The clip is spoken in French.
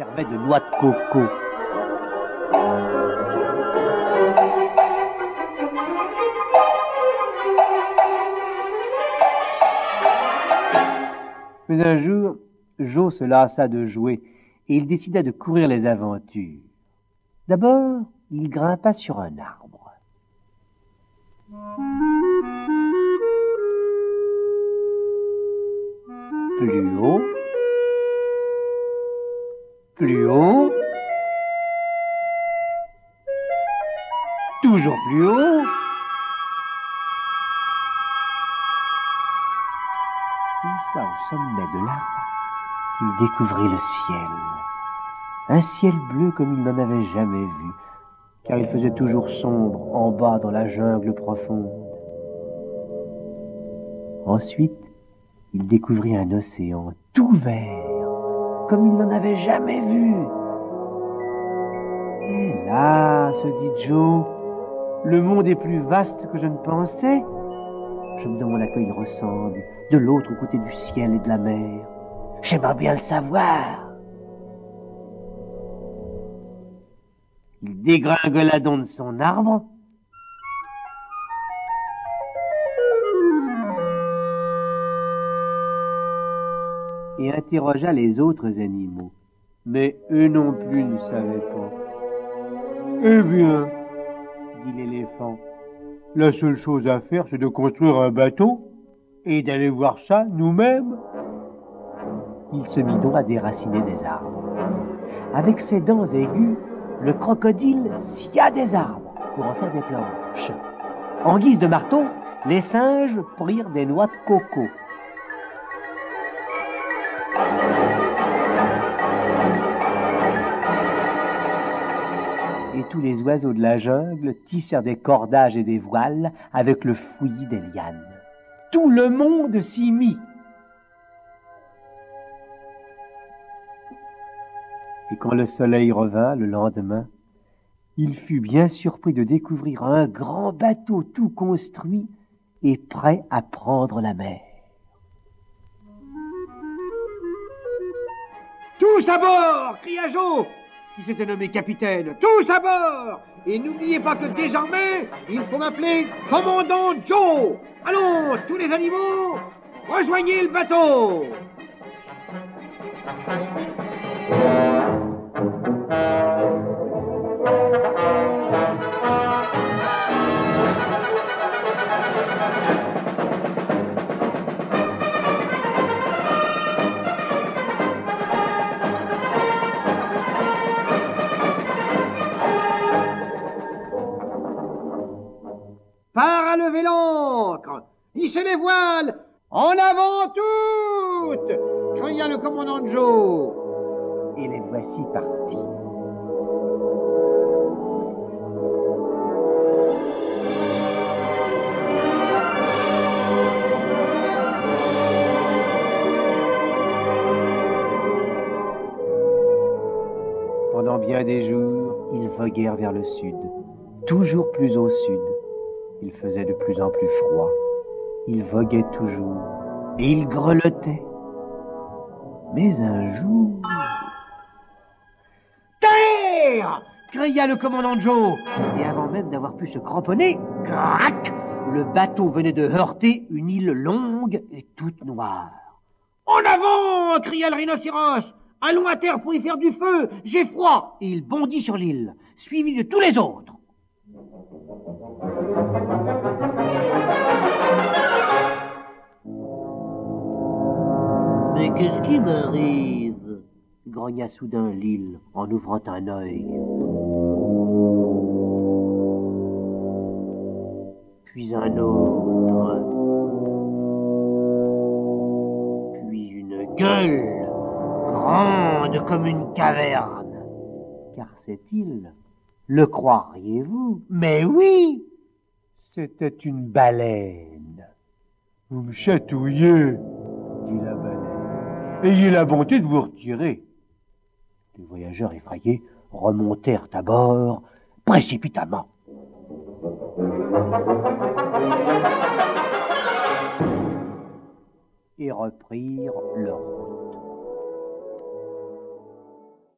servait de noix de coco. Mais un jour, Joe se lassa de jouer et il décida de courir les aventures. D'abord, il grimpa sur un arbre. Plus haut, plus haut, toujours plus haut. Une fois au sommet de l'arbre, il découvrit le ciel. Un ciel bleu comme il n'en avait jamais vu, car il faisait toujours sombre en bas dans la jungle profonde. Ensuite, il découvrit un océan tout vert, comme il n'en avait jamais vu. Et là, se dit Joe, le monde est plus vaste que je ne pensais. Je me demande à quoi il ressemble, de l'autre côté du ciel et de la mer. J'aimerais bien le savoir. Il dégringola donc de son arbre. Et interrogea les autres animaux. Mais eux non plus ne savaient pas. Eh bien, dit l'éléphant, la seule chose à faire, c'est de construire un bateau et d'aller voir ça nous-mêmes. Il se mit donc à déraciner des arbres. Avec ses dents aiguës, le crocodile scia des arbres pour en faire des planches. En guise de marteau, les singes prirent des noix de coco. Et tous les oiseaux de la jungle tissèrent des cordages et des voiles avec le fouillis des lianes. Tout le monde s'y mit. Et quand le soleil revint le lendemain, il fut bien surpris de découvrir un grand bateau tout construit et prêt à prendre la mer. Tous à bord cria Joe, qui s'était nommé capitaine. Tous à bord Et n'oubliez pas que désormais, il faut m'appeler commandant Joe. Allons, tous les animaux, rejoignez le bateau. L'ancre, hissez les voiles, en avant toutes cria le commandant Joe. Et les voici partis. Pendant bien des jours, ils voguèrent vers le sud, toujours plus au sud. Il faisait de plus en plus froid. Il voguait toujours, et il grelottait. Mais un jour... Terre cria le commandant Joe. Et avant même d'avoir pu se cramponner, crac Le bateau venait de heurter une île longue et toute noire. En avant cria le rhinocéros. Allons à terre pour y faire du feu. J'ai froid. Et il bondit sur l'île, suivi de tous les autres. Qu'est-ce qui m'arrive grogna soudain l'île en ouvrant un œil. Puis un autre. Puis une gueule grande comme une caverne. Car cette île, le croiriez-vous? Mais oui C'était une baleine. Vous me chatouillez, dit la baleine. Ayez la bonté de vous retirer. Les voyageurs effrayés remontèrent à bord précipitamment. Et reprirent leur route.